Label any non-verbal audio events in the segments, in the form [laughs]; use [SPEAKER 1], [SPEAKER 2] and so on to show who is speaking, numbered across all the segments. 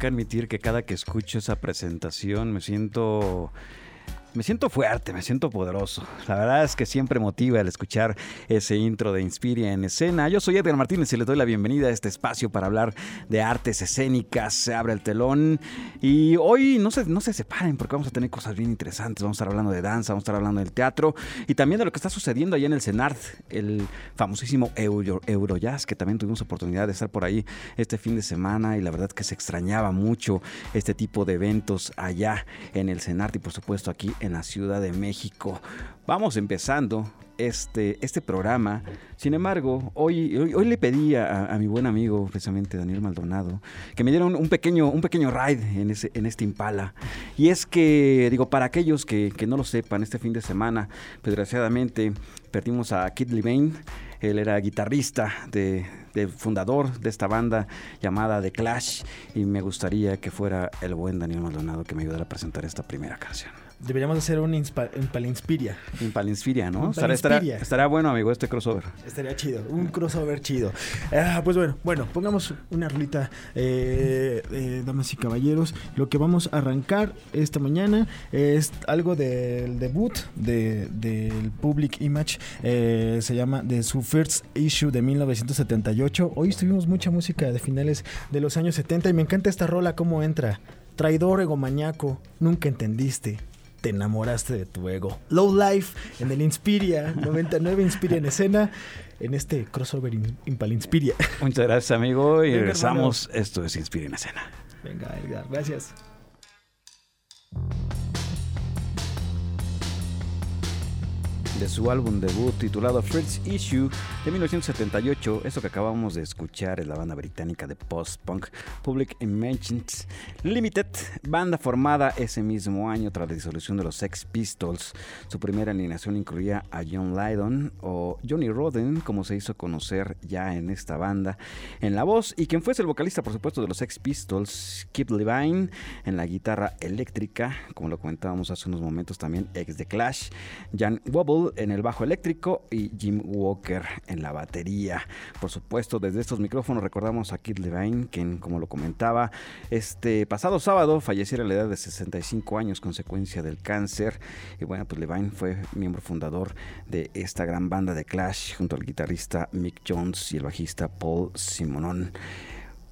[SPEAKER 1] Que admitir que cada que escucho esa presentación me siento me siento fuerte, me siento poderoso. La verdad es que siempre motiva el escuchar ese intro de Inspiria en escena. Yo soy Edgar Martínez y les doy la bienvenida a este espacio para hablar de artes escénicas. Se abre el telón y hoy no se, no se separen porque vamos a tener cosas bien interesantes. Vamos a estar hablando de danza, vamos a estar hablando del teatro y también de lo que está sucediendo allá en el CENART, el famosísimo Euro, Eurojazz, que también tuvimos oportunidad de estar por ahí este fin de semana y la verdad que se extrañaba mucho este tipo de eventos allá en el CENART y por supuesto aquí en la Ciudad de México. Vamos empezando este, este programa. Sin embargo, hoy, hoy, le pedí a, mi buen amigo, precisamente Daniel Maldonado, que me dieron un pequeño, un pequeño ride en, ese, en este Impala. Y es que, digo, para aquellos que, que no lo sepan, este fin de semana, pues, desgraciadamente, perdimos a Kid Levine. Él era guitarrista de, de, fundador de esta banda llamada The Clash y me gustaría que fuera el buen Daniel Maldonado que me ayudara a presentar esta primera canción.
[SPEAKER 2] Deberíamos hacer un Impalinspiria.
[SPEAKER 1] Impalinspiria, ¿no? Estará, bueno, amigo, este crossover.
[SPEAKER 2] Estaría chido, un crossover chido. Ah, pues bueno, bueno, pongamos una rolita, eh, eh, damas y caballeros. Lo que vamos a arrancar esta mañana es algo del debut del Public Image. Eh, se llama de su first issue de 1978. Hoy estuvimos mucha música de finales de los años 70 y me encanta esta rola, cómo entra. Traidor egomañaco, nunca entendiste te enamoraste de tu ego. Low Life en el Inspiria, [laughs] 99 Inspiria en escena, en este crossover Impal Inspiria.
[SPEAKER 1] Muchas gracias, amigo. Y regresamos. Esto es Inspiria en escena.
[SPEAKER 2] Venga, Edgar, gracias.
[SPEAKER 1] De su álbum debut titulado First Issue de 1978. Eso que acabamos de escuchar es la banda británica de post-punk Public Imagines Limited, banda formada ese mismo año tras la disolución de los Sex Pistols. Su primera alineación incluía a John Lydon o Johnny Roden, como se hizo conocer ya en esta banda, en la voz, y quien fuese el vocalista, por supuesto, de los Sex Pistols, Kip Levine, en la guitarra eléctrica, como lo comentábamos hace unos momentos también, ex de Clash, Jan Wobble en el bajo eléctrico y Jim Walker en la batería. Por supuesto, desde estos micrófonos recordamos a Kid Levine, quien, como lo comentaba, este pasado sábado falleciera a la edad de 65 años consecuencia del cáncer. Y bueno, pues Levine fue miembro fundador de esta gran banda de Clash junto al guitarrista Mick Jones y el bajista Paul Simonon.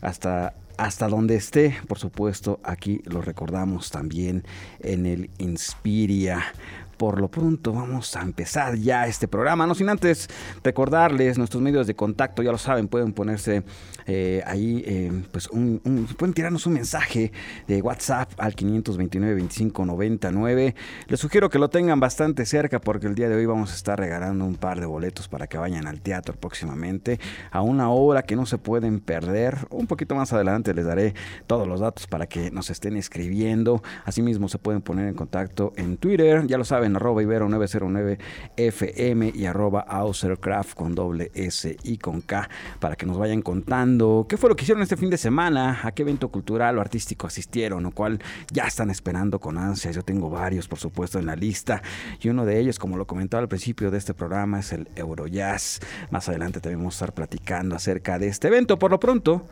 [SPEAKER 1] Hasta hasta donde esté, por supuesto, aquí lo recordamos también en el Inspiria por lo pronto vamos a empezar ya este programa. No sin antes recordarles nuestros medios de contacto, ya lo saben, pueden ponerse eh, ahí, eh, pues un, pueden tirarnos un mensaje de WhatsApp al 529 25 99. Les sugiero que lo tengan bastante cerca porque el día de hoy vamos a estar regalando un par de boletos para que vayan al teatro próximamente a una obra que no se pueden perder. Un poquito más adelante les daré todos los datos para que nos estén escribiendo. Asimismo se pueden poner en contacto en Twitter, ya lo saben en arroba ibero 909 FM y arroba Ausercraft con doble S y con K para que nos vayan contando qué fue lo que hicieron este fin de semana, a qué evento cultural o artístico asistieron, o cual ya están esperando con ansias. Yo tengo varios, por supuesto, en la lista y uno de ellos, como lo comentaba al principio de este programa, es el Eurojazz. Más adelante también vamos a estar platicando acerca de este evento. Por lo pronto,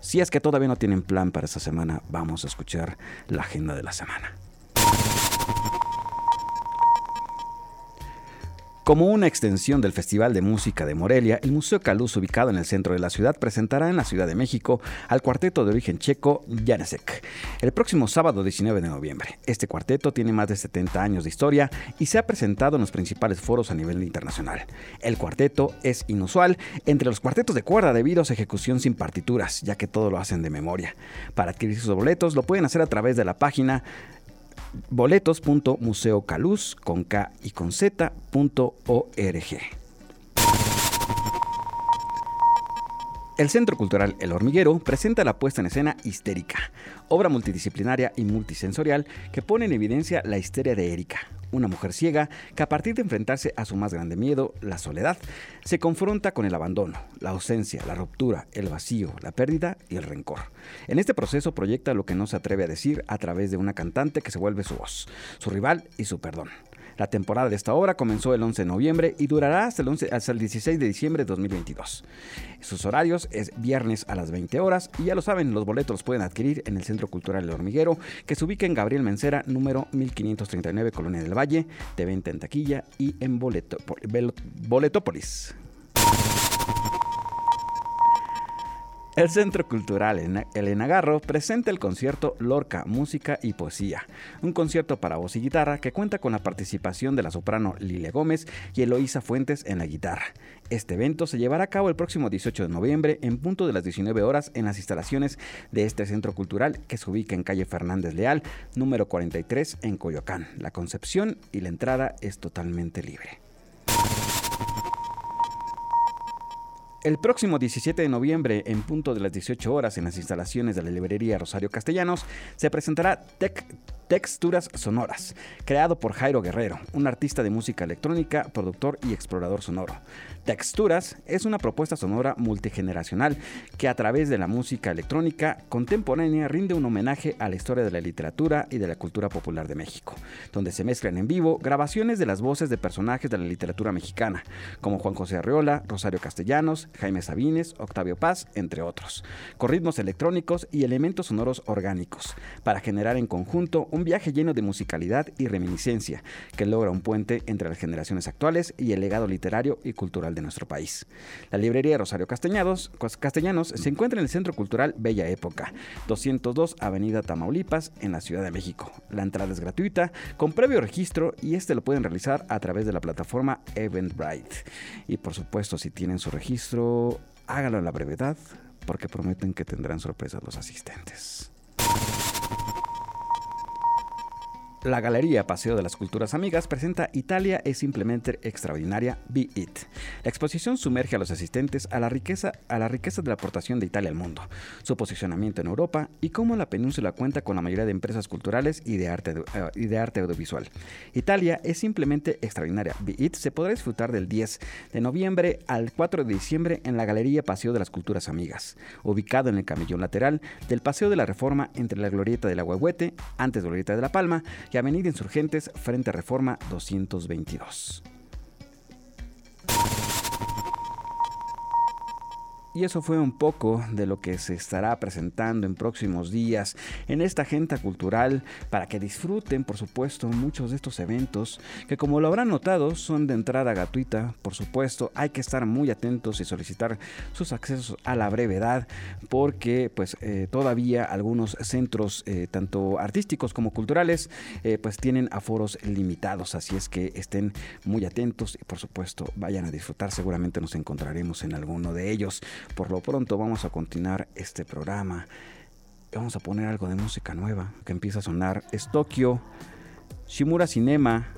[SPEAKER 1] si es que todavía no tienen plan para esta semana, vamos a escuchar la agenda de la semana. Como una extensión del Festival de Música de Morelia, el Museo Caluz, ubicado en el centro de la ciudad, presentará en la Ciudad de México al cuarteto de origen checo Janesek el próximo sábado 19 de noviembre. Este cuarteto tiene más de 70 años de historia y se ha presentado en los principales foros a nivel internacional. El cuarteto es inusual entre los cuartetos de cuerda debido a su ejecución sin partituras, ya que todo lo hacen de memoria. Para adquirir sus boletos lo pueden hacer a través de la página boletos.museocaluz con K y con Z.org. El Centro Cultural El Hormiguero presenta la puesta en escena Histérica, obra multidisciplinaria y multisensorial que pone en evidencia la histeria de Erika, una mujer ciega que a partir de enfrentarse a su más grande miedo, la soledad, se confronta con el abandono, la ausencia, la ruptura, el vacío, la pérdida y el rencor. En este proceso proyecta lo que no se atreve a decir a través de una cantante que se vuelve su voz, su rival y su perdón. La temporada de esta obra comenzó el 11 de noviembre y durará hasta el, 11, hasta el 16 de diciembre de 2022. Sus horarios es viernes a las 20 horas y ya lo saben, los boletos los pueden adquirir en el Centro Cultural El Hormiguero, que se ubica en Gabriel Mencera, número 1539, Colonia del Valle, de venta en taquilla y en Boletópolis. El Centro Cultural Elena Garro presenta el concierto Lorca, Música y Poesía, un concierto para voz y guitarra que cuenta con la participación de la soprano Lilia Gómez y Eloísa Fuentes en la guitarra. Este evento se llevará a cabo el próximo 18 de noviembre en punto de las 19 horas en las instalaciones de este centro cultural que se ubica en calle Fernández Leal, número 43 en Coyoacán. La concepción y la entrada es totalmente libre. El próximo 17 de noviembre, en punto de las 18 horas, en las instalaciones de la librería Rosario Castellanos, se presentará Texturas Sonoras, creado por Jairo Guerrero, un artista de música electrónica, productor y explorador sonoro. Texturas es una propuesta sonora multigeneracional que a través de la música electrónica contemporánea rinde un homenaje a la historia de la literatura y de la cultura popular de México, donde se mezclan en vivo grabaciones de las voces de personajes de la literatura mexicana, como Juan José Arreola, Rosario Castellanos, Jaime Sabines, Octavio Paz, entre otros, con ritmos electrónicos y elementos sonoros orgánicos, para generar en conjunto un viaje lleno de musicalidad y reminiscencia, que logra un puente entre las generaciones actuales y el legado literario y cultural de nuestro país. La librería Rosario Castellanos, Castellanos se encuentra en el Centro Cultural Bella Época, 202 Avenida Tamaulipas, en la Ciudad de México. La entrada es gratuita, con previo registro, y este lo pueden realizar a través de la plataforma Eventbrite. Y por supuesto, si tienen su registro, háganlo en la brevedad, porque prometen que tendrán sorpresas los asistentes. La Galería Paseo de las Culturas Amigas presenta Italia es simplemente extraordinaria, Be It. La exposición sumerge a los asistentes a la riqueza, a la riqueza de la aportación de Italia al mundo, su posicionamiento en Europa y cómo la península cuenta con la mayoría de empresas culturales y de arte, uh, y de arte audiovisual. Italia es simplemente extraordinaria, Be It se podrá disfrutar del 10 de noviembre al 4 de diciembre en la Galería Paseo de las Culturas Amigas, ubicado en el camellón lateral del Paseo de la Reforma entre la Glorieta de la Huehuete, antes de Glorieta de la Palma, y Avenida Insurgentes frente Reforma 222. Y eso fue un poco de lo que se estará presentando en próximos días en esta agenda cultural para que disfruten, por supuesto, muchos de estos eventos que como lo habrán notado son de entrada gratuita. Por supuesto, hay que estar muy atentos y solicitar sus accesos a la brevedad porque pues eh, todavía algunos centros, eh, tanto artísticos como culturales, eh, pues tienen aforos limitados. Así es que estén muy atentos y por supuesto vayan a disfrutar. Seguramente nos encontraremos en alguno de ellos. Por lo pronto vamos a continuar este programa. Vamos a poner algo de música nueva que empieza a sonar. Es Tokio, Shimura Cinema.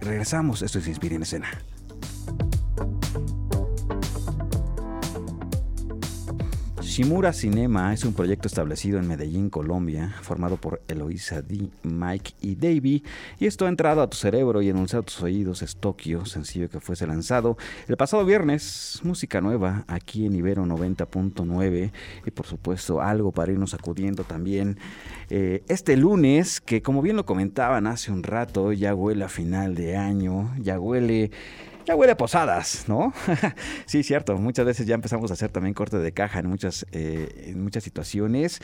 [SPEAKER 1] Regresamos, esto es Inspira en Escena. Shimura Cinema es un proyecto establecido en Medellín, Colombia, formado por Eloisa D, Mike y Davey, y esto ha entrado a tu cerebro y enunciado a tus oídos. Es Tokio, sencillo que fuese lanzado el pasado viernes. Música nueva aquí en Ibero 90.9 y por supuesto algo para irnos acudiendo también eh, este lunes, que como bien lo comentaban hace un rato, ya huele a final de año, ya huele ya huele a posadas, ¿no? [laughs] sí, cierto. Muchas veces ya empezamos a hacer también corte de caja en muchas, eh, en muchas situaciones.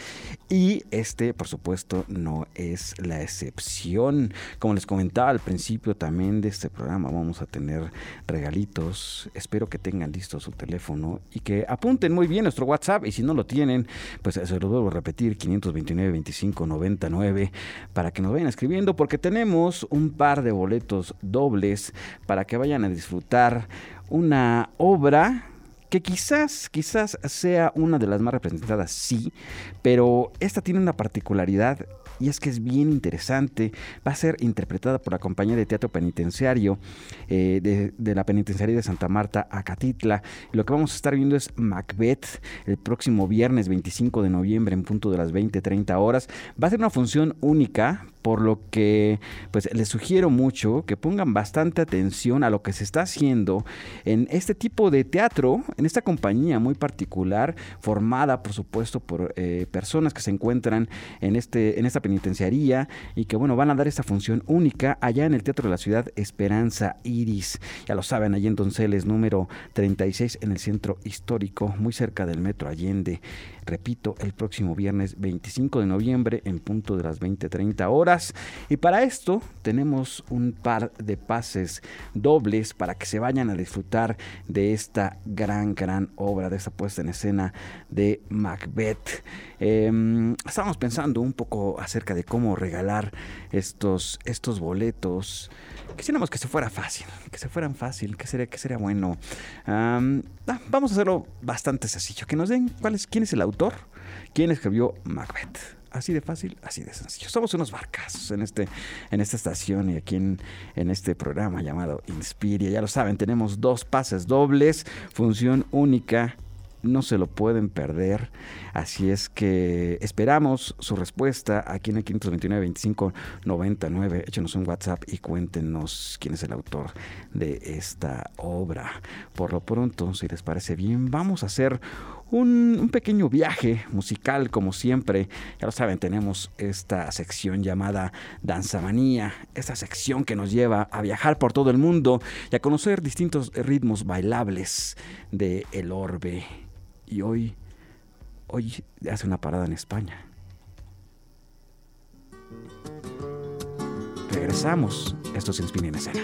[SPEAKER 1] Y este, por supuesto, no es la excepción. Como les comentaba al principio también de este programa, vamos a tener regalitos. Espero que tengan listo su teléfono y que apunten muy bien nuestro WhatsApp. Y si no lo tienen, pues se lo vuelvo a repetir: 529 25 99 para que nos vayan escribiendo, porque tenemos un par de boletos dobles para que vayan a disfrutar una obra que quizás, quizás sea una de las más representadas, sí, pero esta tiene una particularidad y es que es bien interesante. Va a ser interpretada por la compañía de teatro penitenciario eh, de, la penitenciaría de Santa Marta, Acatitla. Lo que vamos a estar viendo es Macbeth el próximo viernes 25 de noviembre en punto de las 20-30 horas. Va a ser una función única por lo que pues les sugiero mucho que pongan bastante atención a lo que se está haciendo en este tipo de teatro, en esta compañía muy particular, formada por supuesto por eh, personas que se encuentran en, este, en esta penitenciaría y que bueno, van a dar esta función única allá en el Teatro de la Ciudad Esperanza Iris. Ya lo saben, allí en Donceles número 36 en el centro histórico, muy cerca del Metro Allende. Repito, el próximo viernes 25 de noviembre en punto de las 20-30 horas. Y para esto tenemos un par de pases dobles para que se vayan a disfrutar de esta gran, gran obra, de esta puesta en escena de Macbeth. Eh, estábamos pensando un poco acerca de cómo regalar estos, estos boletos. Quisiéramos que se fuera fácil, que se fueran fácil, que sería, que sería bueno. Um, vamos a hacerlo bastante sencillo. Que nos den cuál es, quién es el autor, quién escribió Macbeth. Así de fácil, así de sencillo. Somos unos barcazos en, este, en esta estación y aquí en, en este programa llamado Inspiria. Ya lo saben, tenemos dos pases dobles, función única no se lo pueden perder. Así es que esperamos su respuesta aquí en el 529 25 99. Échenos un WhatsApp y cuéntenos quién es el autor de esta obra. Por lo pronto, si les parece bien, vamos a hacer un, pequeño viaje musical, como siempre. Ya lo saben, tenemos esta sección llamada Danzamanía, esta sección que nos lleva a viajar por todo el mundo y a conocer distintos ritmos bailables de el orbe. Y hoy, hoy hace una parada en España. Regresamos. Esto es Inspira en Escena.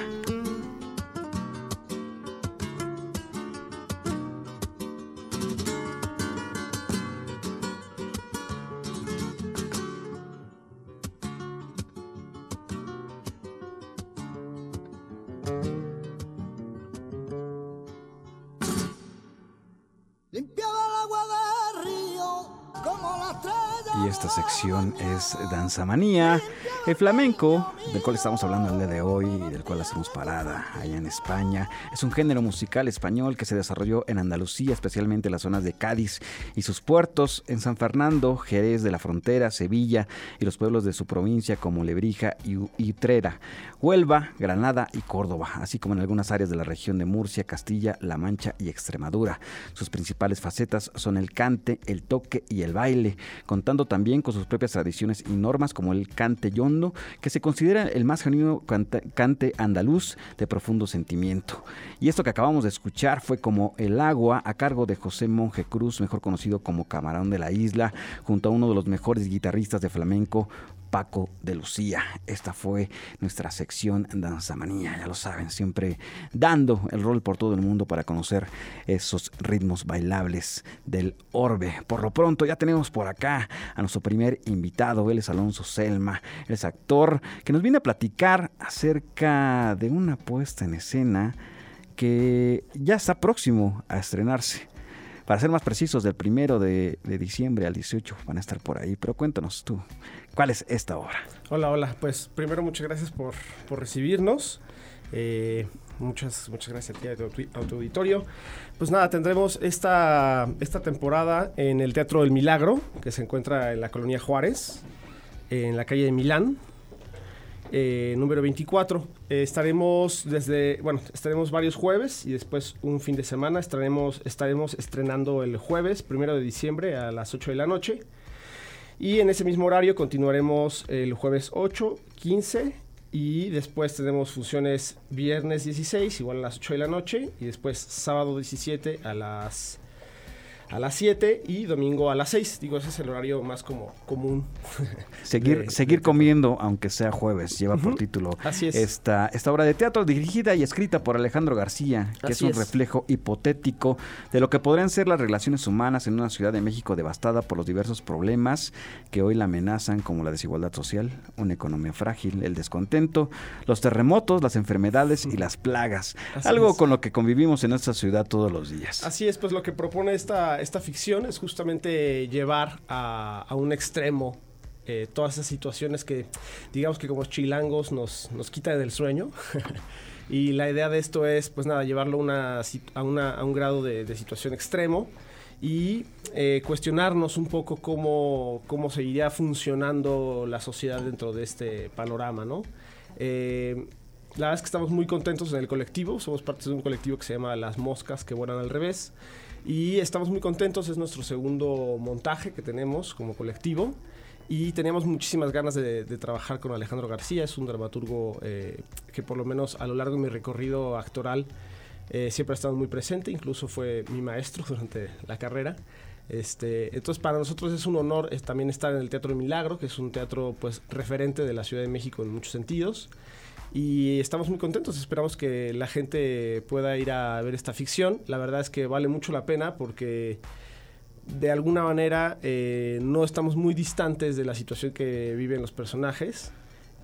[SPEAKER 1] Es Danza Manía, el flamenco, del cual estamos hablando el día de hoy y del cual hacemos parada allá en España. Es un género musical español que se desarrolló en Andalucía, especialmente en las zonas de Cádiz y sus puertos, en San Fernando, Jerez de la Frontera, Sevilla y los pueblos de su provincia como Lebrija y Utrera, Huelva, Granada y Córdoba, así como en algunas áreas de la región de Murcia, Castilla, La Mancha y Extremadura. Sus principales facetas son el cante, el toque y el baile, contando también con sus propias tradiciones y normas como el cante que se considera el más genuino cante, cante andaluz de profundo sentimiento. Y esto que acabamos de escuchar fue como El agua a cargo de José Monje Cruz, mejor conocido como Camarón de la Isla, junto a uno de los mejores guitarristas de flamenco, Paco de Lucía. Esta fue nuestra sección Danzamanía, ya lo saben, siempre dando el rol por todo el mundo para conocer esos ritmos bailables del orbe. Por lo pronto ya tenemos por acá a nuestro primer invitado, él es Alonso Selma, él es actor que nos viene a platicar acerca de una puesta en escena que ya está próximo a estrenarse. Para ser más precisos, del primero de, de, diciembre al 18 van a estar por ahí. Pero cuéntanos tú, ¿cuál es esta obra?
[SPEAKER 3] Hola, hola. Pues primero muchas gracias por, recibirnos. Eh, muchas, muchas gracias a ti, a tu, a tu, auditorio. Pues nada, tendremos esta, esta temporada en el Teatro del Milagro, que se encuentra en la colonia Juárez, en la calle de Milán, eh, número 24. Eh, estaremos desde, bueno, estaremos varios jueves y después un fin de semana. Estaremos, estaremos estrenando el jueves, primero de diciembre a las 8 de la noche. Y en ese mismo horario continuaremos el jueves 8, 15 y después tenemos funciones viernes 16, igual a las 8 de la noche. Y después sábado 17 a las a las 7 y domingo a las 6. Digo, ese es el horario más como común. [laughs]
[SPEAKER 1] Seguir, de, seguir de comiendo, aunque sea jueves, lleva uh -huh. por título
[SPEAKER 3] Así es.
[SPEAKER 1] Esta, esta obra de teatro dirigida y escrita por Alejandro García, que
[SPEAKER 3] Así
[SPEAKER 1] es un
[SPEAKER 3] es.
[SPEAKER 1] reflejo hipotético de lo que podrían ser las relaciones humanas en una ciudad de México devastada por los diversos problemas que hoy la amenazan, como la desigualdad social, una economía frágil, el descontento, los terremotos, las enfermedades y las plagas.
[SPEAKER 3] Así
[SPEAKER 1] algo
[SPEAKER 3] es.
[SPEAKER 1] con lo que convivimos en esta ciudad todos los días.
[SPEAKER 3] Así es, pues lo que propone esta, esta ficción es justamente llevar a, un extremo eh, todas esas situaciones que digamos que como chilangos nos, nos quitan del sueño. [laughs] y la idea de esto es, pues nada, llevarlo a, un grado de, de situación extremo y eh, cuestionarnos un poco cómo, cómo seguiría funcionando la sociedad dentro de este panorama, ¿no? Eh, la verdad es que estamos muy contentos en el colectivo, somos parte de un colectivo que se llama Las Moscas que vuelan al revés y estamos muy contentos, es nuestro segundo montaje que tenemos como colectivo y teníamos muchísimas ganas de, de trabajar con Alejandro García, es un dramaturgo eh, que por lo menos a lo largo de mi recorrido actoral eh, siempre ha estado muy presente, incluso fue mi maestro [laughs] durante la carrera. Este, entonces para nosotros es un honor es, también estar en el Teatro Milagro, que es un teatro pues referente de la Ciudad de México en muchos sentidos. Y estamos muy contentos, esperamos que la gente pueda ir a ver esta ficción. La verdad es que vale mucho la pena porque de alguna manera eh, no estamos muy distantes de la situación que viven los personajes.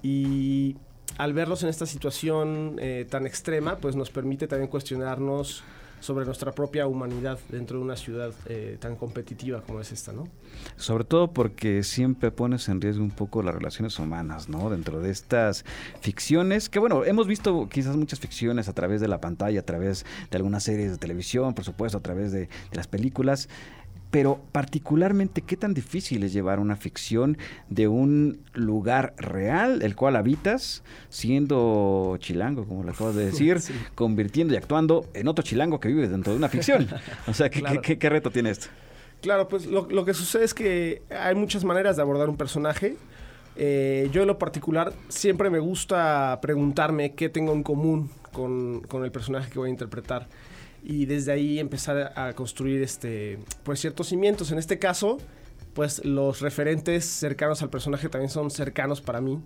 [SPEAKER 3] Y al verlos en esta situación eh, tan extrema, pues nos permite también cuestionarnos sobre nuestra propia humanidad dentro de una ciudad eh, tan competitiva como es esta, ¿no?
[SPEAKER 1] Sobre todo porque siempre pones en riesgo un poco las relaciones humanas, ¿no? Dentro de estas ficciones, que bueno, hemos visto quizás muchas ficciones a través de la pantalla, a través de algunas series de televisión, por supuesto, a través de, de las películas, pero particularmente qué tan difícil es llevar una ficción de un lugar real, el cual habitas, siendo chilango, como lo acabas de [laughs] decir, sí. convirtiendo y actuando en otro chilango que vive dentro de una ficción. O sea, ¿qué, claro. ¿qué, qué, reto tiene esto?
[SPEAKER 3] Claro, pues lo, lo, que sucede es que hay muchas maneras de abordar un personaje. Eh, yo en lo particular siempre me gusta preguntarme qué tengo en común con, con el personaje que voy a interpretar y desde ahí empezar a construir este, pues ciertos cimientos. En este caso, pues los referentes cercanos al personaje también son cercanos para mí.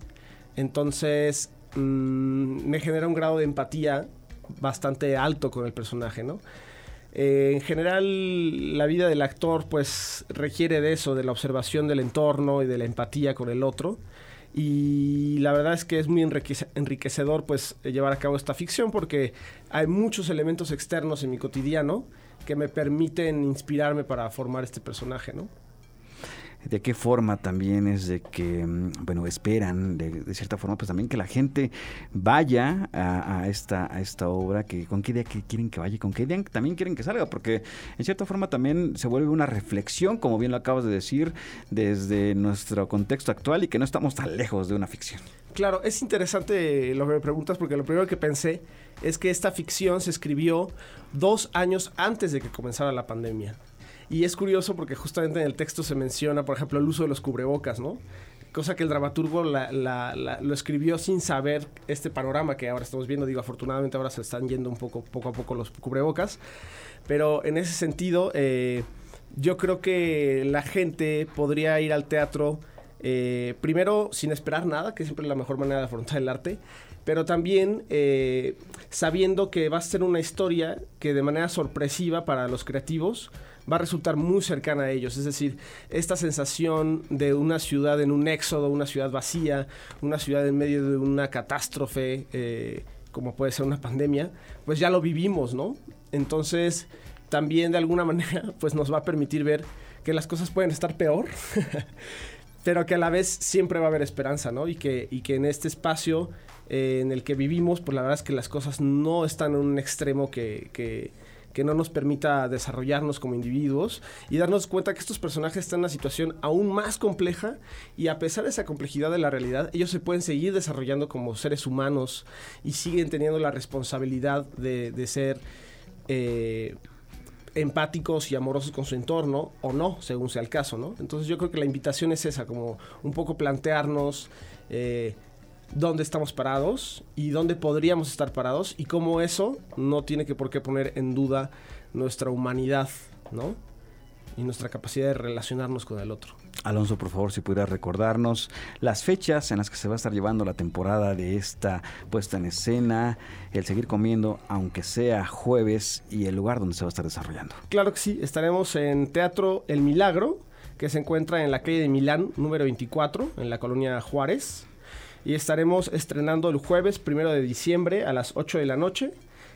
[SPEAKER 3] Entonces mmm, me genera un grado de empatía bastante alto con el personaje, ¿no? Eh, en general, la vida del actor pues requiere de eso, de la observación del entorno y de la empatía con el otro y la verdad es que es muy enriquecedor pues llevar a cabo esta ficción porque hay muchos elementos externos en mi cotidiano que me permiten inspirarme para formar este personaje, ¿no?
[SPEAKER 1] De qué forma también es de que, mm, bueno, esperan de, cierta forma, pues también que la gente vaya a, esta, a esta obra, que con qué idea que quieren que vaya con qué idea también quieren que salga, porque en cierta forma también se vuelve una reflexión, como bien lo acabas de decir, desde nuestro contexto actual y que no estamos tan lejos de una ficción.
[SPEAKER 3] Claro, es interesante lo que me preguntas porque lo primero que pensé es que esta ficción se escribió dos años antes de que comenzara la pandemia. Y es curioso porque justamente en el texto se menciona, por ejemplo, el uso de los cubrebocas, ¿no? Cosa que el dramaturgo lo escribió sin saber este panorama que ahora estamos viendo. Digo, afortunadamente ahora se están yendo un poco, poco a poco los cubrebocas. Pero en ese sentido, eh, yo creo que la gente podría ir al teatro eh, primero sin esperar nada, que siempre es la mejor manera de afrontar el arte, pero también eh, sabiendo que va a ser una historia que de manera sorpresiva para los creativos va a resultar muy cercana a ellos. Es decir, esta sensación de una ciudad en un éxodo, una ciudad vacía, una ciudad en medio de una catástrofe, eh, como puede ser una pandemia, pues ya lo vivimos, ¿no? Entonces, también de alguna [laughs] manera, pues nos va a permitir ver que las cosas pueden estar peor. [laughs] pero que a la vez siempre va a haber esperanza, ¿no? Y que, y que en este espacio eh, en el que vivimos, pues la verdad es que las cosas no están en un extremo que, que, que, no nos permita desarrollarnos como individuos y darnos cuenta que estos personajes están en una situación aún más compleja y a pesar de esa complejidad de la realidad, ellos se pueden seguir desarrollando como seres humanos y siguen teniendo la responsabilidad de, ser... Eh, empáticos y amorosos con su entorno o no, según sea el caso, ¿no? Entonces yo creo que la invitación es esa, como un poco plantearnos eh, dónde estamos parados y dónde podríamos estar parados y cómo eso no tiene que por qué poner en duda nuestra humanidad, ¿no? Y nuestra capacidad de relacionarnos con el otro.
[SPEAKER 1] Alonso, por favor, si pudiera recordarnos las fechas en las que se va a estar llevando la temporada de esta puesta en escena, el seguir comiendo, aunque sea jueves, y el lugar donde se va a estar desarrollando.
[SPEAKER 3] Claro que sí, estaremos en Teatro El Milagro, que se encuentra en la calle de Milán, número 24, en la colonia Juárez. Y estaremos estrenando el jueves primero de diciembre a las 8 de la noche.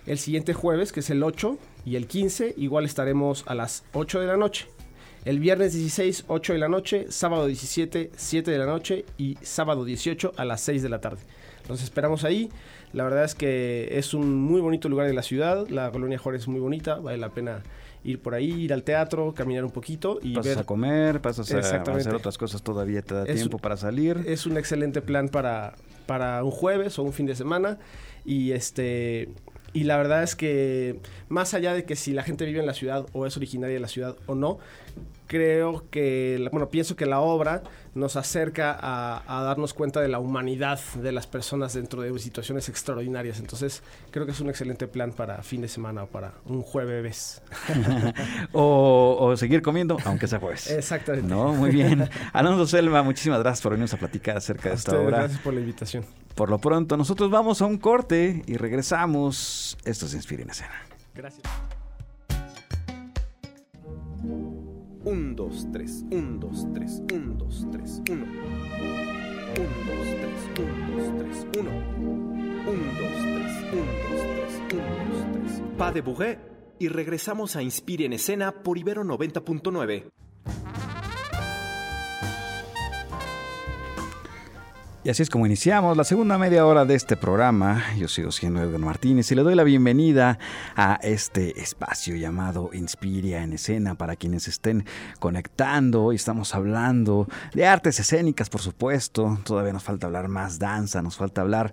[SPEAKER 3] El siguiente jueves, que es el 8 y el 15, igual estaremos a las 8 de la noche. El viernes 16, 8 de la noche, sábado 17, 7 de la noche y sábado 18 a las 6 de la tarde. Los esperamos ahí. La verdad es que es un muy bonito lugar de la ciudad. La colonia Juárez es muy bonita, vale la pena ir por ahí, ir al teatro, caminar un poquito y
[SPEAKER 1] pasas
[SPEAKER 3] ver.
[SPEAKER 1] a comer, pasas a hacer otras cosas todavía, te da
[SPEAKER 3] Es-
[SPEAKER 1] tiempo para salir.
[SPEAKER 3] Es un excelente plan para, para un jueves o un fin de semana. Y este. Y la verdad es que, más allá de que si la gente vive en la ciudad o es originaria de la ciudad o no, creo que, bueno, pienso que la obra nos acerca a, a darnos cuenta de la humanidad de las personas dentro de situaciones extraordinarias. Entonces, creo que es un excelente plan para fin de semana o para un jueves. [laughs]
[SPEAKER 1] o, o seguir comiendo, aunque sea jueves.
[SPEAKER 3] Exactamente.
[SPEAKER 1] No, muy bien. Alonso Selva, muchísimas gracias por venirnos a platicar acerca
[SPEAKER 3] A
[SPEAKER 1] de esta obra.
[SPEAKER 3] Gracias por la invitación.
[SPEAKER 1] Por lo pronto, nosotros vamos a un corte y regresamos. Esto se inspira en escena.
[SPEAKER 3] Gracias.
[SPEAKER 4] 1, 2, 3, 1, 2, 3, 1, 2, 3, 1. 1, 2, 3, 1, 2, 3, 1. 1, 2, 3, 1, 2, 3, 1, 2, 3. Pa de Bourré y regresamos a Inspire en Escena por Ibero 90.9.
[SPEAKER 1] Y así es como iniciamos la segunda media hora de este programa. Yo sigo siendo Edgar Martínez y le doy la bienvenida a este espacio llamado Inspiria en Escena para quienes estén conectando. Hoy estamos hablando de artes escénicas, por supuesto. Todavía nos falta hablar más danza, nos falta hablar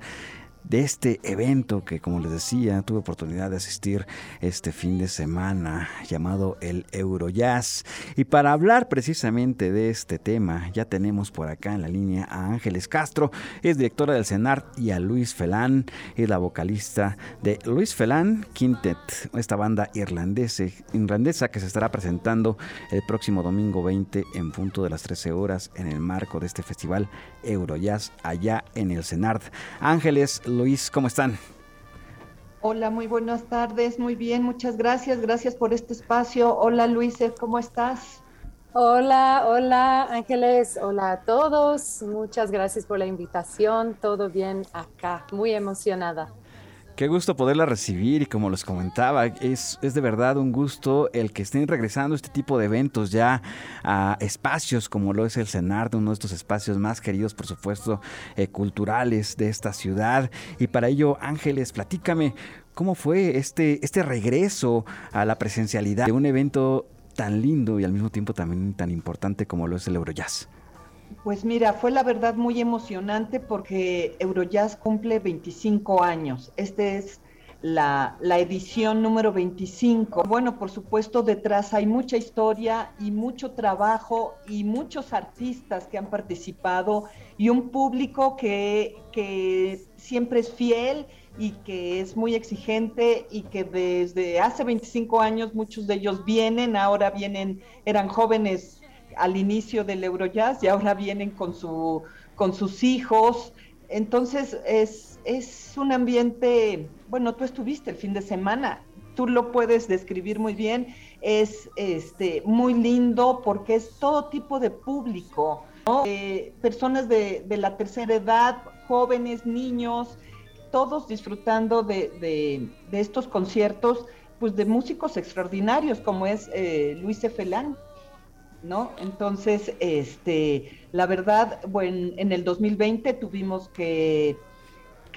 [SPEAKER 1] de este evento que como les decía tuve oportunidad de asistir este fin de semana llamado el Eurojazz. Y para hablar precisamente de este tema ya tenemos por acá en la línea a Ángeles Castro. Es directora del CENART y a Luis Felán es la vocalista de Luis Felán Quintet esta banda irlandese, irlandesa que se estará presentando el próximo domingo 20 en punto de las 13 horas en el marco de este festival Eurojazz allá en el CENART Ángeles Luis, ¿cómo están?
[SPEAKER 5] Hola, muy buenas tardes, muy bien, muchas gracias, gracias por este espacio. Hola Luis, ¿cómo estás?
[SPEAKER 6] Hola, hola Ángeles, hola a todos, muchas gracias por la invitación, todo bien acá, muy emocionada.
[SPEAKER 1] Qué gusto poderla recibir y como les comentaba, es, es de verdad un gusto el que estén regresando este tipo de eventos ya a espacios como lo es el CENART, uno de estos espacios más queridos, por supuesto, eh, culturales de esta ciudad. Y para ello, Ángeles, platícame, ¿cómo fue este, este regreso a la presencialidad de un evento tan lindo y al mismo tiempo también tan importante como lo es el Eurojazz?
[SPEAKER 5] Pues mira, fue la verdad muy emocionante porque Eurojazz cumple 25 años. Este es la, la, edición número 25. Bueno, por supuesto, detrás hay mucha historia y mucho trabajo y muchos artistas que han participado y un público que, que siempre es fiel y que es muy exigente y que desde hace 25 años muchos de ellos vienen, ahora vienen, eran jóvenes al inicio del Eurojazz y ahora vienen con, su, con sus hijos. Entonces es, es un ambiente, bueno, tú estuviste el fin de semana, tú lo puedes describir muy bien, es este, muy lindo porque es todo tipo de público, ¿no? eh, personas de, de, la tercera edad, jóvenes, niños, todos disfrutando de, de, estos conciertos, pues de músicos extraordinarios como es eh, Luis Felán. ¿No? Entonces, este, la verdad, bueno, en el 2020 tuvimos que,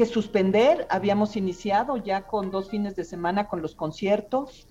[SPEAKER 5] suspender, habíamos iniciado ya con dos fines de semana con los conciertos,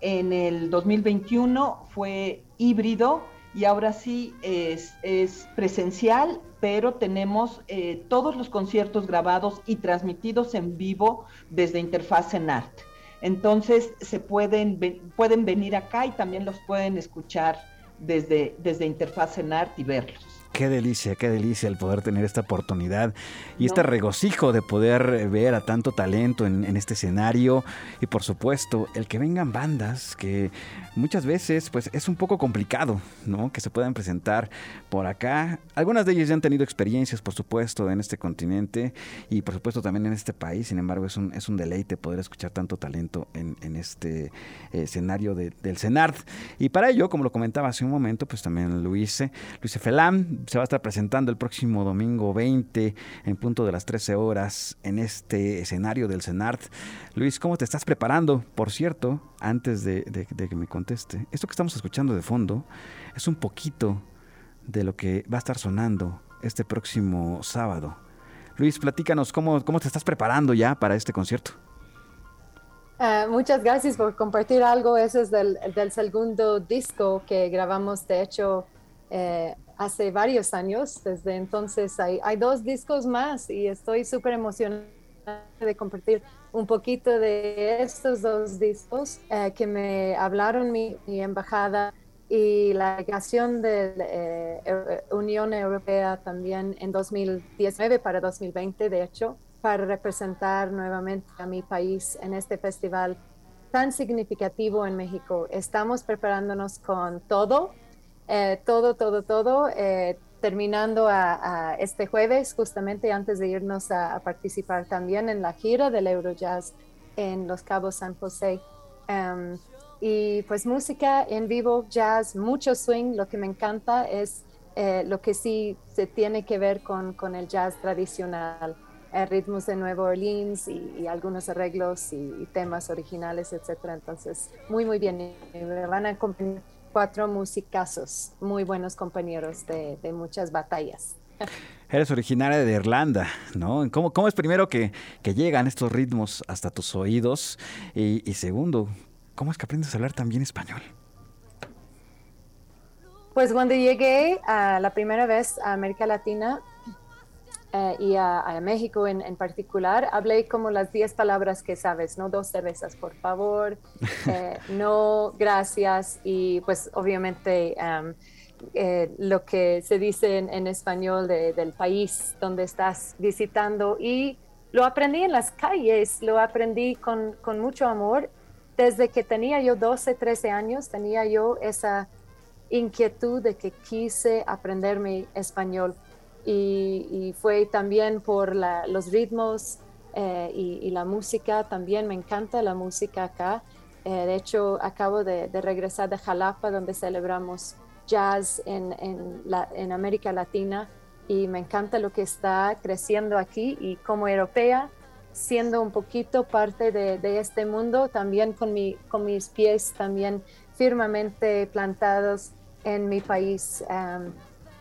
[SPEAKER 5] en el 2021 fue híbrido y ahora sí es, es presencial, pero tenemos eh, todos los conciertos grabados y transmitidos en vivo desde Interfaz en Art. Entonces, se pueden, pueden venir acá y también los pueden escuchar desde, desde Interfaz en Art y verlos.
[SPEAKER 1] Qué delicia, qué delicia el poder tener esta oportunidad y no. este regocijo de poder ver a tanto talento en, en, este escenario y por supuesto el que vengan bandas que muchas veces pues es un poco complicado, ¿no? Que se puedan presentar por acá. Algunas de ellas ya han tenido experiencias por supuesto en este continente y por supuesto también en este país, sin embargo es un, es un deleite poder escuchar tanto talento en, en este escenario de, del CENART y para ello, como lo comentaba hace un momento, pues también Luis, Luis Felán se va a estar presentando el próximo domingo 20 en punto de las 13 horas en este escenario del CENART. Luis, ¿cómo te estás preparando? Por cierto, antes de, que me conteste, esto que estamos escuchando de fondo es un poquito de lo que va a estar sonando este próximo sábado. Luis, platícanos cómo, cómo te estás preparando ya para este concierto.
[SPEAKER 6] Uh, muchas gracias por compartir algo. Ese es del, del segundo disco que grabamos, de hecho, eh, hace varios años. Desde entonces hay, dos discos más y estoy súper emocionada de compartir un poquito de estos dos discos eh, que me hablaron mi, embajada y la delegación de la eh, Unión Europea también en 2019 para 2020, de hecho para representar nuevamente a mi país en este festival tan significativo en México. Estamos preparándonos con todo, eh, todo, todo, todo, eh, terminando a, este jueves, justamente antes de irnos a, participar también en la gira del Eurojazz en Los Cabos San José. Em, y pues música en vivo, jazz, mucho swing, lo que me encanta es eh, lo que sí se tiene que ver con, con el jazz tradicional ritmos de Nueva Orleans y, algunos arreglos y, temas originales, etcétera. Entonces, muy, muy bien. Me van a acompañar cuatro musicazos, muy buenos compañeros de, muchas batallas.
[SPEAKER 1] Eres originaria de Irlanda, ¿no? ¿Cómo, cómo es primero que, que, llegan estos ritmos hasta tus oídos? Y, y segundo, ¿cómo es que aprendes a hablar también español?
[SPEAKER 6] Pues cuando llegué a la primera vez a América Latina, eh, y a, México en, en, particular, hablé como las 10 palabras que sabes, ¿no? Dos cervezas, por favor, [laughs] eh, no, gracias, y pues obviamente eh, lo que se dice en, español del país donde estás visitando y lo aprendí en las calles, lo aprendí con, con mucho amor. Desde que tenía yo 12, 13 años, tenía yo esa inquietud de que quise aprender mi español y, fue también por los ritmos eh, y, la música, también me encanta la música acá. Eh, de hecho, acabo de, regresar de Jalapa, donde celebramos jazz en, en, América Latina y me encanta lo que está creciendo aquí y como europea, siendo un poquito parte de, este mundo, también con, mi, con mis pies también firmemente plantados en mi país. Um,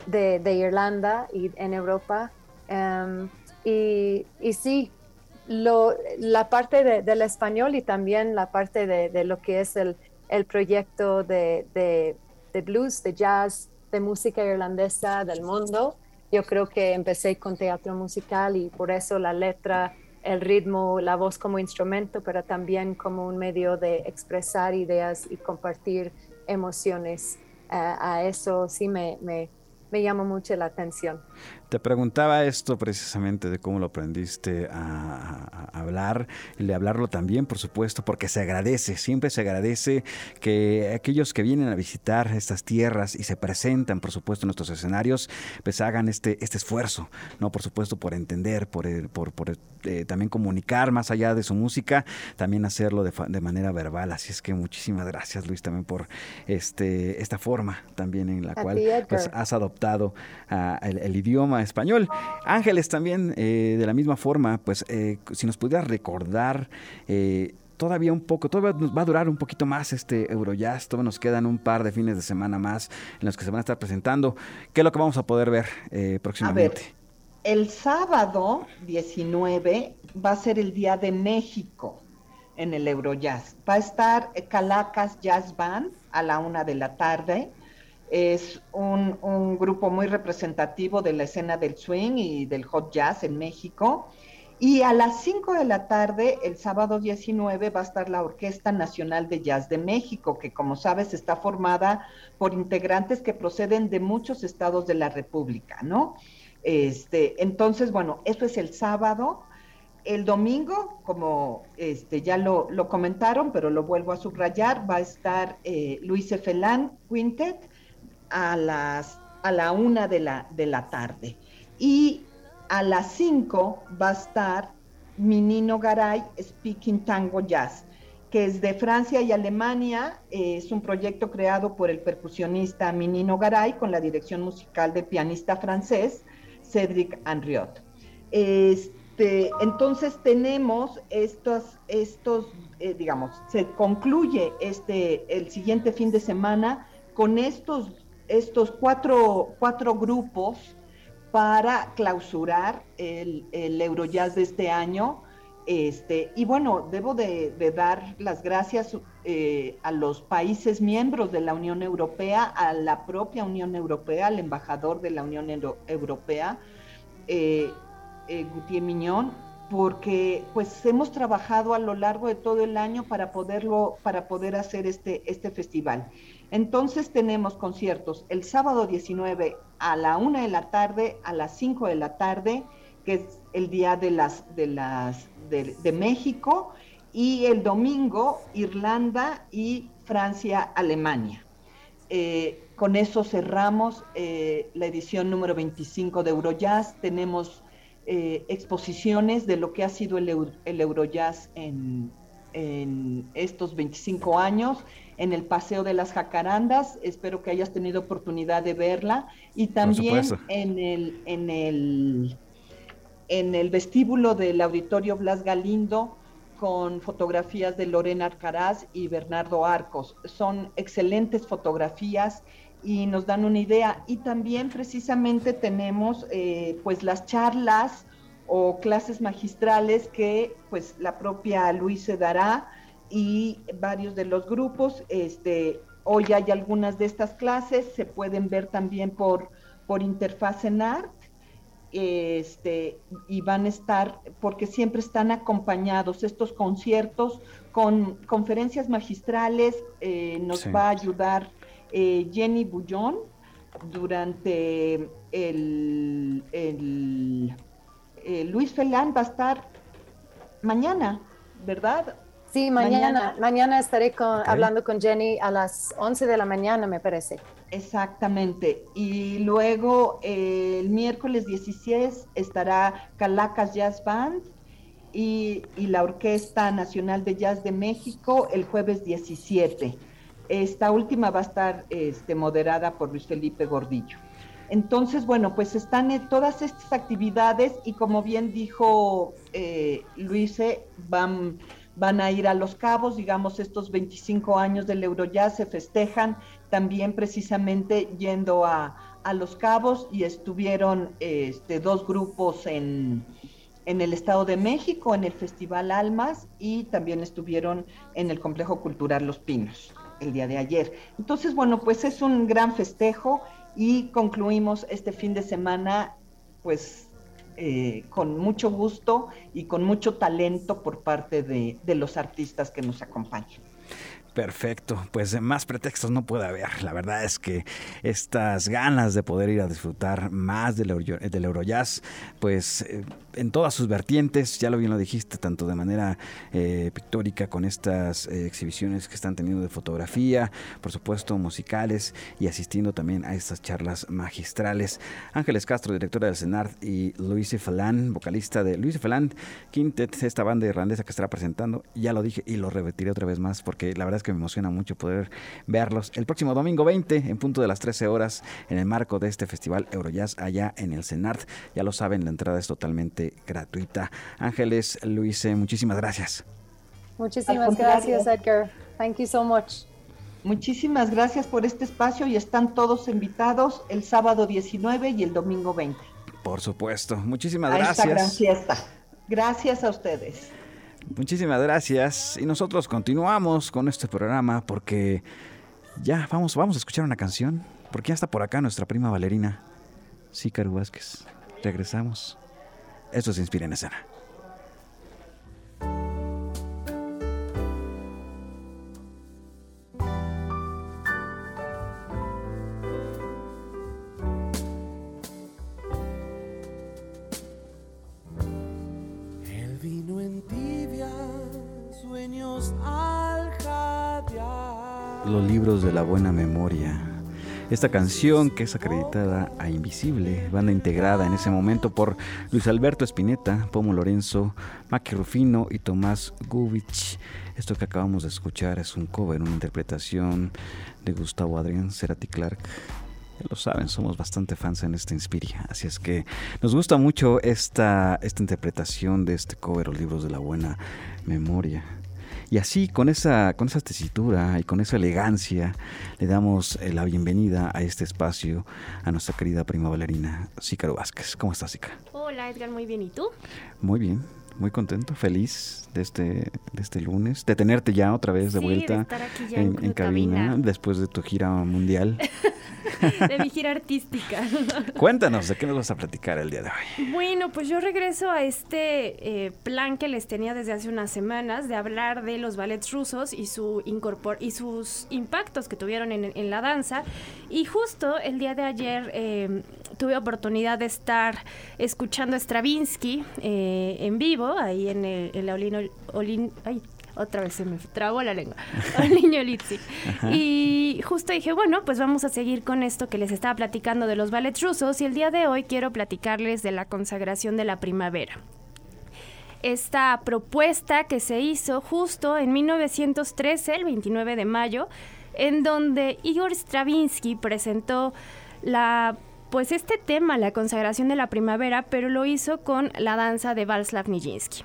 [SPEAKER 6] de, Irlanda y en Europa. Em, y, y, sí, lo, la parte del español y también la parte de, lo que es el, el proyecto de, de, blues, de jazz, de música irlandesa del mundo. Yo creo que empecé con teatro musical y por eso la letra, el ritmo, la voz como instrumento, pero también como un medio de expresar ideas y compartir emociones. Eh, a eso sí me, me, me llama mucho la atención.
[SPEAKER 1] Te preguntaba esto precisamente de cómo lo aprendiste a, hablar y de hablarlo también, por supuesto, porque se agradece, siempre se agradece que aquellos que vienen a visitar estas tierras y se presentan, por supuesto, en nuestros escenarios, pues hagan este, este esfuerzo, ¿no? Por supuesto, por entender, por, por, por eh, también comunicar más allá de su música, también hacerlo de, de, manera verbal. Así es que muchísimas gracias, Luis, también por este, esta forma también en la cual pues, has adoptado uh, el, el idioma español. Ángeles también, eh, de la misma forma, pues eh, si nos pudieras recordar eh, todavía un poco, todavía va a durar un poquito más este Eurojazz, todavía nos quedan un par de fines de semana más en los que se van a estar presentando. ¿Qué es lo que vamos a poder ver próximamente? A ver,
[SPEAKER 5] el sábado 19 va a ser el Día de México en el Eurojazz. Va a estar Calacas Jazz Band a la una de la tarde es un, grupo muy representativo de la escena del swing y del hot jazz en México. Y a las 5 de la tarde, el sábado 19, va a estar la Orquesta Nacional de Jazz de México, que como sabes está formada por integrantes que proceden de muchos estados de la República, ¿no? Este, entonces, bueno, eso es el sábado. El domingo, como este, ya lo, comentaron, pero lo vuelvo a subrayar, va a estar eh, Luis Efelán Quintet, a, las, a la una de la, de la tarde. Y a las cinco va a estar Minino Garay Speaking Tango Jazz, que es de Francia y Alemania. es un proyecto creado por el percusionista Minino Garay con la dirección musical del pianista francés Cédric Henriot. Este, entonces tenemos estos, estos eh, digamos, se concluye este, el siguiente fin de semana con estos, estos cuatro, cuatro grupos para clausurar el, el Eurojazz de este año. Este, y bueno, debo de, dar las gracias eh, a los países miembros de la Unión Europea, a la propia Unión Europea, al embajador de la Unión Europea, eh, eh, Gutiérrez Miñón, porque pues hemos trabajado a lo largo de todo el año para poderlo, para poder hacer este, este festival. Entonces tenemos conciertos el sábado 19 a la 1 de la tarde, a las 5 de la tarde, que es el día de las de las de, México, y el domingo Irlanda y Francia, Alemania. Eh, con eso cerramos eh, la edición número 25 de Eurojazz. Tenemos eh, exposiciones de lo que ha sido el, el Eurojazz en, en estos 25 años en el Paseo de las Jacarandas. Espero que hayas tenido oportunidad de verla. Y también en el, en, el, en el vestíbulo del Auditorio Blas Galindo con fotografías de Lorena Arcaraz y Bernardo Arcos. Son excelentes fotografías y nos dan una idea. Y también precisamente tenemos eh, pues las charlas o clases magistrales que pues la propia Luis se dará y varios de los grupos. Este, hoy hay algunas de estas clases, se pueden ver también por, por Interfaz en Art. Este, y van a estar, porque siempre están acompañados estos conciertos con conferencias magistrales, eh, nos va a ayudar eh, Jenny Bullón durante el, el eh, Luis Felán va a estar mañana, ¿verdad?
[SPEAKER 6] Sí, mañana, mañana, estaré hablando con Jenny a las 11 de la mañana, me parece.
[SPEAKER 5] Exactamente. Y luego el miércoles 16 estará Calacas Jazz Band y, la Orquesta Nacional de Jazz de México el jueves 17. Esta última va a estar este, moderada por Luis Felipe Gordillo. Entonces, bueno, pues están todas estas actividades y como bien dijo eh, Luise, van van a ir a Los Cabos, digamos, estos 25 años del Eurojazz se festejan también precisamente yendo a, Los Cabos y estuvieron este, dos grupos en, en el Estado de México, en el Festival Almas y también estuvieron en el Complejo Cultural Los Pinos el día de ayer. Entonces, bueno, pues es un gran festejo y concluimos este fin de semana pues eh, con mucho gusto y con mucho talento por parte de, de los artistas que nos acompañan.
[SPEAKER 1] Perfecto, pues más pretextos no puede haber. La verdad es que estas ganas de poder ir a disfrutar más del, del Eurojazz, pues eh, en todas sus vertientes, ya lo bien lo dijiste, tanto de manera eh, pictórica con estas eh, exhibiciones que están teniendo de fotografía, por supuesto musicales y asistiendo también a estas charlas magistrales. Ángeles Castro, directora del CENART, y Luis Falán, vocalista de Luis Falán Quintet, esta banda irlandesa que estará presentando, ya lo dije y lo repetiré otra vez más porque la verdad es que me emociona mucho poder verlos el próximo domingo 20 en punto de las 13 horas en el marco de este festival Eurojazz allá en el CENART. Ya lo saben, la entrada es totalmente gratuita. Ángeles, Luis, muchísimas gracias.
[SPEAKER 6] Muchísimas gracias, Edgar. Thank you so much.
[SPEAKER 5] Muchísimas gracias por este espacio y están todos invitados el sábado 19 y el domingo 20.
[SPEAKER 1] Por supuesto. Muchísimas gracias. Esta
[SPEAKER 5] gran fiesta. Gracias a ustedes.
[SPEAKER 1] Muchísimas gracias. Y nosotros continuamos con este programa porque ya vamos, vamos a escuchar una canción. Porque ya está por acá nuestra prima Valerina. Sí, Caru Vázquez. Regresamos. Esto se inspira en escena. Memoria, Esta canción que es acreditada a Invisible, banda integrada en ese momento por Luis Alberto Espineta, Pomo Lorenzo, Maki Rufino y Tomás Gubich. Esto que acabamos de escuchar es un cover, una interpretación de Gustavo Adrián Cerati Clark. Ya lo saben, somos bastante fans en esta Inspiria, así es que nos gusta mucho esta, esta interpretación de este cover, los libros de la buena memoria. Y así, con esa, con esa tesitura y con esa elegancia, le damos eh, la bienvenida a este espacio a nuestra querida prima bailarina, Cícaro Vázquez. ¿Cómo estás, Cica?
[SPEAKER 7] Hola, Edgar, muy bien. ¿Y tú?
[SPEAKER 1] Muy bien, muy contento, feliz de este, de este lunes, de tenerte ya otra vez de
[SPEAKER 7] Sí, de
[SPEAKER 1] vuelta
[SPEAKER 7] estar aquí ya en
[SPEAKER 1] en cabina
[SPEAKER 7] cabina.
[SPEAKER 1] después de tu gira mundial. [laughs] [laughs]
[SPEAKER 7] De mi gira artística. [laughs]
[SPEAKER 1] Cuéntanos, ¿de qué nos vas a platicar el día de hoy?
[SPEAKER 7] Bueno, pues yo regreso a este eh, plan que les tenía desde hace unas semanas de hablar de los ballets rusos y, su incorpor y sus impactos que tuvieron en, en la danza. Y justo el día de ayer eh, tuve oportunidad de estar escuchando a Stravinsky eh, en vivo, ahí en, el, en la Olin, Olin- ay, otra vez se me trabó la lengua, [laughs] al niño Litsi. Y justo dije, bueno, pues vamos a seguir con esto que les estaba platicando de los ballets rusos y el día de hoy quiero platicarles de la consagración de la primavera. Esta propuesta que se hizo justo en 1913, el 29 de mayo, en donde Igor Stravinsky presentó la pues este tema, la consagración de la primavera, pero lo hizo con la danza de Václav Nijinsky.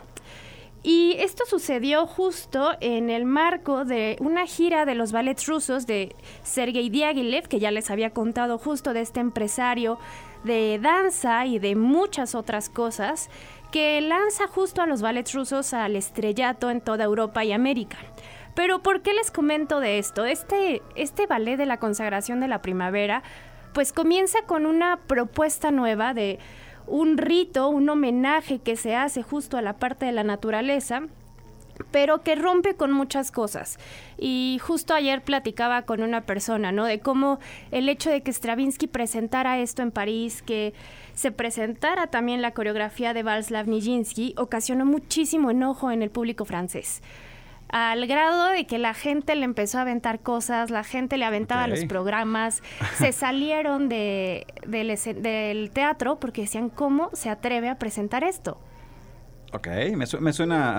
[SPEAKER 7] Y esto sucedió justo en el marco de una gira de los ballets rusos de Sergei Diaghilev, que ya les había contado justo de este empresario de danza y de muchas otras cosas, que lanza justo a los ballets rusos al estrellato en toda Europa y América. Pero ¿por qué les comento de esto? Este, este ballet de la consagración de la primavera, pues comienza con una propuesta nueva de un rito, un homenaje que se hace justo a la parte de la naturaleza, pero que rompe con muchas cosas. Y justo ayer platicaba con una persona, ¿no? De cómo el hecho de que Stravinsky presentara esto en París, que se presentara también la coreografía de Václav Nijinsky, ocasionó muchísimo enojo en el público francés. Al grado de que la gente le empezó a aventar cosas, la gente le aventaba los programas, [laughs] se salieron de, del, del teatro porque decían, ¿cómo se atreve a presentar esto?
[SPEAKER 1] Ok, me, su- me suena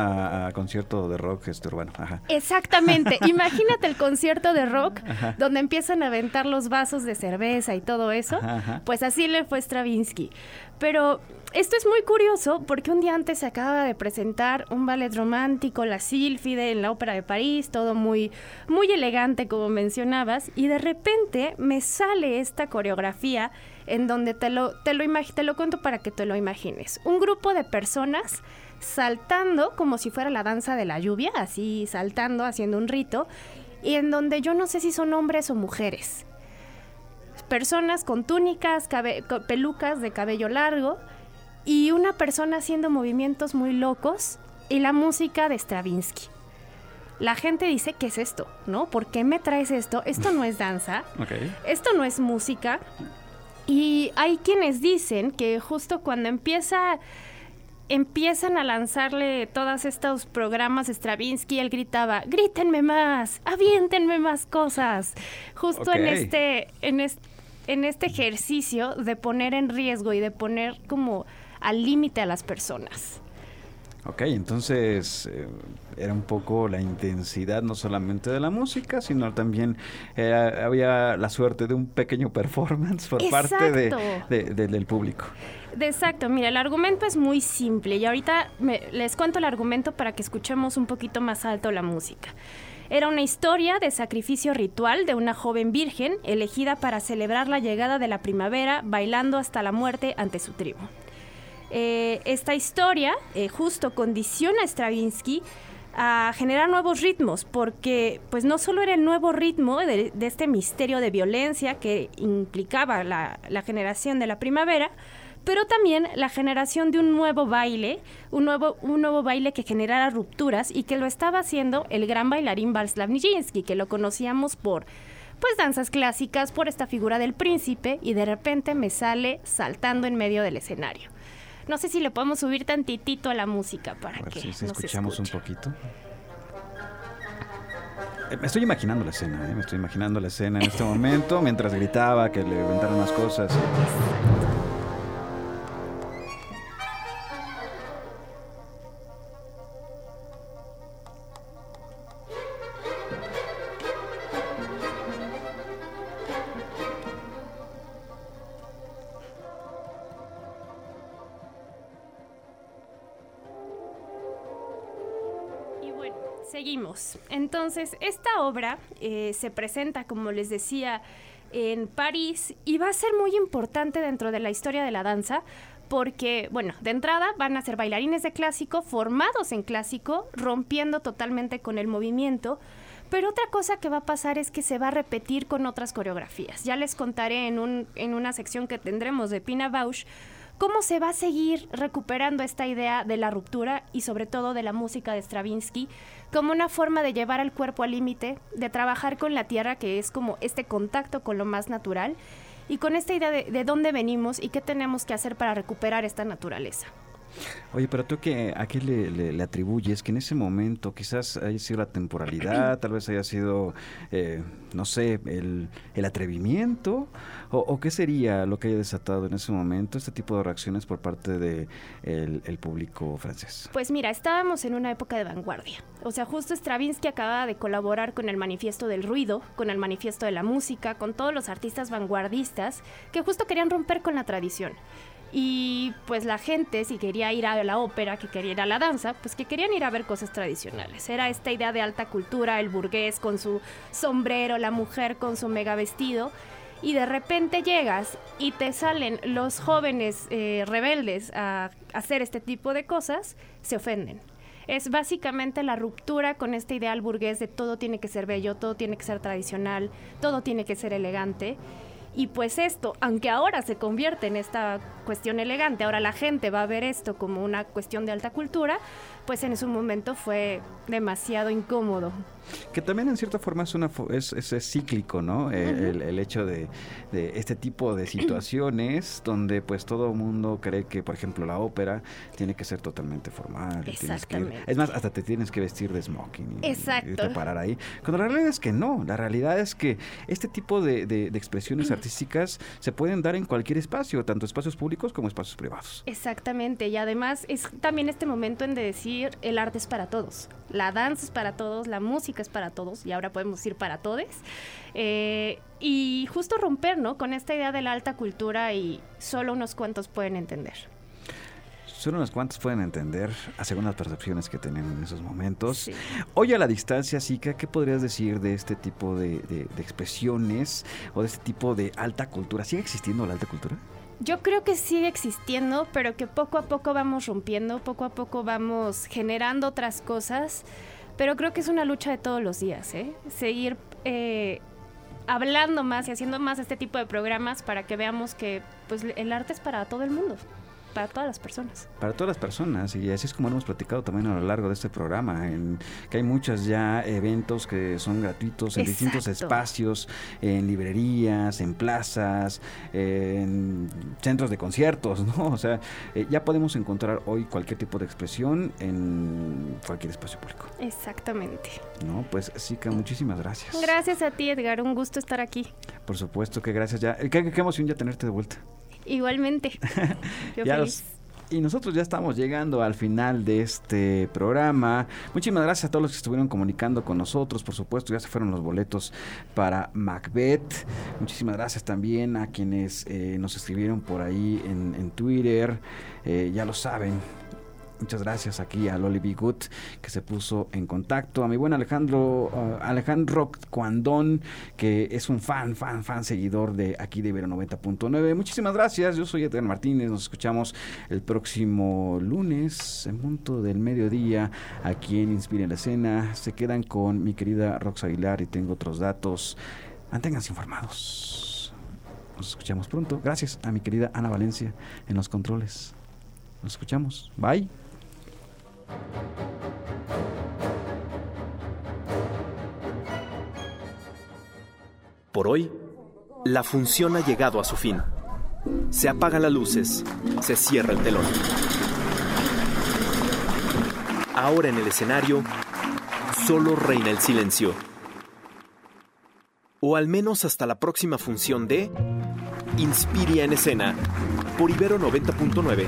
[SPEAKER 1] a, a concierto de rock este urbano. Ajá.
[SPEAKER 7] Exactamente. [laughs] Imagínate el concierto de rock donde empiezan a aventar los vasos de cerveza y todo eso.
[SPEAKER 1] Ajá.
[SPEAKER 7] Pues así le fue Stravinsky. Pero esto es muy curioso porque un día antes se acaba de presentar un ballet romántico, La Sílfide, en la Ópera de París, todo muy, muy elegante como mencionabas, y de repente me sale esta coreografía en donde te lo, te lo, te lo cuento para que te lo imagines. Un grupo de personas saltando como si fuera la danza de la lluvia, así saltando, haciendo un rito, y en donde yo no sé si son hombres o mujeres personas con túnicas, pelucas de cabello largo y una persona haciendo movimientos muy locos y la música de Stravinsky. La gente dice, ¿qué es esto? ¿No? ¿Por qué me traes esto? Esto no es danza, [laughs] esto no es música. Y hay quienes dicen que justo cuando empieza empiezan a lanzarle todos estos programas Stravinsky, él gritaba, grítenme más, aviéntenme más cosas. Justo en este, en es- en este ejercicio de poner en riesgo y de poner como al límite a las personas.
[SPEAKER 1] Ok, entonces eh, era un poco la intensidad no solamente de la música, sino también eh, había la suerte de un pequeño performance por parte de,
[SPEAKER 7] Exacto.
[SPEAKER 1] de- de- del público.
[SPEAKER 7] Exacto, mira, el argumento es muy simple y ahorita les cuento el argumento para que escuchemos un poquito más alto la música. Era una historia de sacrificio ritual de una joven virgen elegida para celebrar la llegada de la primavera bailando hasta la muerte ante su tribu. Eh, esta historia eh, justo condiciona a Stravinsky a generar nuevos ritmos, porque pues no solo era el nuevo ritmo de, este misterio de violencia que implicaba la generación de la primavera, pero también la generación de un nuevo baile, un nuevo, un nuevo baile que generara rupturas y que lo estaba haciendo el gran bailarín Václav Nijinsky, que lo conocíamos por pues danzas clásicas, por esta figura del príncipe y de repente me sale saltando en medio del escenario. No sé si le podemos subir tantitito a la música para
[SPEAKER 1] A ver
[SPEAKER 7] que
[SPEAKER 1] si,
[SPEAKER 7] nos
[SPEAKER 1] escuchamos
[SPEAKER 7] escuche.
[SPEAKER 1] un poquito. Eh, Me estoy imaginando la escena, ¿eh? me estoy imaginando la escena en este momento, mientras gritaba que le aventaran más cosas.
[SPEAKER 7] Entonces, esta obra eh, se presenta, como les decía, en París y va a ser muy importante dentro de la historia de la danza porque, bueno, de entrada van a ser bailarines de clásico formados en clásico, rompiendo totalmente con el movimiento. Pero otra cosa que va a pasar es que se va a repetir con otras coreografías. Ya les contaré en, un, en una sección que tendremos de Pina Bausch cómo se va a seguir recuperando esta idea de la ruptura y sobre todo de la música de Stravinsky como una forma de llevar al cuerpo al límite, de trabajar con la tierra, que es como este contacto con lo más natural, y con esta idea de, de dónde venimos y qué tenemos que hacer para recuperar esta naturaleza.
[SPEAKER 1] Oye, pero tú que a qué le, atribuyes que en ese momento quizás haya sido la temporalidad, tal vez haya sido, eh, no sé, el, el atrevimiento, o, qué sería lo que haya desatado en ese momento este tipo de reacciones por parte de el, el público francés.
[SPEAKER 7] Pues mira, estábamos en una época de vanguardia. O sea, justo Stravinsky acaba de colaborar con el Manifiesto del Ruido, con el Manifiesto de la Música, con todos los artistas vanguardistas que justo querían romper con la tradición. Y pues la gente, si quería ir a la ópera, que quería ir a la danza, pues que querían ir a ver cosas tradicionales. Era esta idea de alta cultura, el burgués con su sombrero, la mujer con su mega vestido. Y de repente llegas y te salen los jóvenes eh, rebeldes a hacer este tipo de cosas, se ofenden. Es básicamente la ruptura con este ideal burgués de todo tiene que ser bello, todo tiene que ser tradicional, todo tiene que ser elegante. Y pues esto, aunque ahora se convierte en esta cuestión elegante, ahora la gente va a ver esto como una cuestión de alta cultura, pues en su momento fue demasiado incómodo.
[SPEAKER 1] Que también en cierta forma es, una, es, es- es cíclico, ¿no? Eh, el, el hecho de, de este tipo de situaciones [clears throat] donde pues todo mundo cree que, por ejemplo, la ópera tiene que ser totalmente formal. que ir-
[SPEAKER 7] Exactamente.
[SPEAKER 1] es más, hasta te tienes que vestir de smoking y,
[SPEAKER 7] Exacto.
[SPEAKER 1] y preparar ahí. Cuando la realidad es que no, la realidad es que este tipo de, de- de expresiones [clears throat] artísticas se pueden dar en cualquier espacio, tanto espacios públicos como espacios privados.
[SPEAKER 7] Exactamente, y además es también este momento en de decir el arte es para todos, la danza es para todos, la música es para todos, y ahora podemos decir para todos. Eh, y justo romper, ¿no? Con esta idea de la alta cultura y solo unos cuantos pueden entender.
[SPEAKER 1] Solo unos cuantos pueden entender, según las percepciones que tienen en esos momentos.
[SPEAKER 7] Sí.
[SPEAKER 1] Hoy a la distancia, Zika, ¿qué podrías decir de este tipo de, de- de expresiones o de este tipo de alta cultura? ¿Sigue existiendo la alta cultura?
[SPEAKER 7] Yo creo que sigue existiendo, pero que poco a poco vamos rompiendo, poco a poco vamos generando otras cosas, pero creo que es una lucha de todos los días, ¿eh? Seguir eh, hablando más y haciendo más este tipo de programas para que veamos que pues, el arte es para todo el mundo, para todas las personas.
[SPEAKER 1] Para todas las personas, y así es como hemos platicado también a lo largo de este programa, en que hay muchos ya eventos que son gratuitos en distintos espacios, en librerías, en plazas, en centros de conciertos, [laughs] ¿no? O sea, eh, ya podemos encontrar hoy cualquier tipo de expresión en cualquier espacio público,
[SPEAKER 7] Exactamente.
[SPEAKER 1] ¿no? Pues Zika, muchísimas gracias.
[SPEAKER 7] Gracias a ti, Edgar, un gusto estar aquí.
[SPEAKER 1] Por supuesto que gracias ya. eh, Qué, qué emoción ya tenerte de vuelta.
[SPEAKER 7] Igualmente. [laughs] Yo
[SPEAKER 1] Ya
[SPEAKER 7] feliz.
[SPEAKER 1] los- y nosotros ya estamos llegando al final de este programa. Muchísimas gracias a todos los que estuvieron comunicando con nosotros. Por supuesto, ya se fueron los boletos para Macbeth. Muchísimas gracias también a quienes eh, nos escribieron por ahí en, en Twitter. Eh, ya lo saben. Muchas gracias aquí a Loli B. Good que se puso en contacto. A mi buen Alejandro uh, Alejandro Cuandón, que es un fan, fan, fan seguidor de aquí de Ibero 90.9. Muchísimas gracias. Yo soy Edgar Martínez. Nos escuchamos el próximo lunes en punto del mediodía aquí en Inspira en la Escena. Se quedan con mi querida Rox Aguilar y tengo otros datos. Manténganse informados. Nos escuchamos pronto. Gracias a mi querida Ana Valencia en los controles. Nos escuchamos. Bye.
[SPEAKER 4] Por hoy, la función ha llegado a su fin. Se apagan las luces, se cierra el telón. Ahora en el escenario, solo reina el silencio. o al menos hasta la próxima función de Inspiria en escena por Ibero 90.9.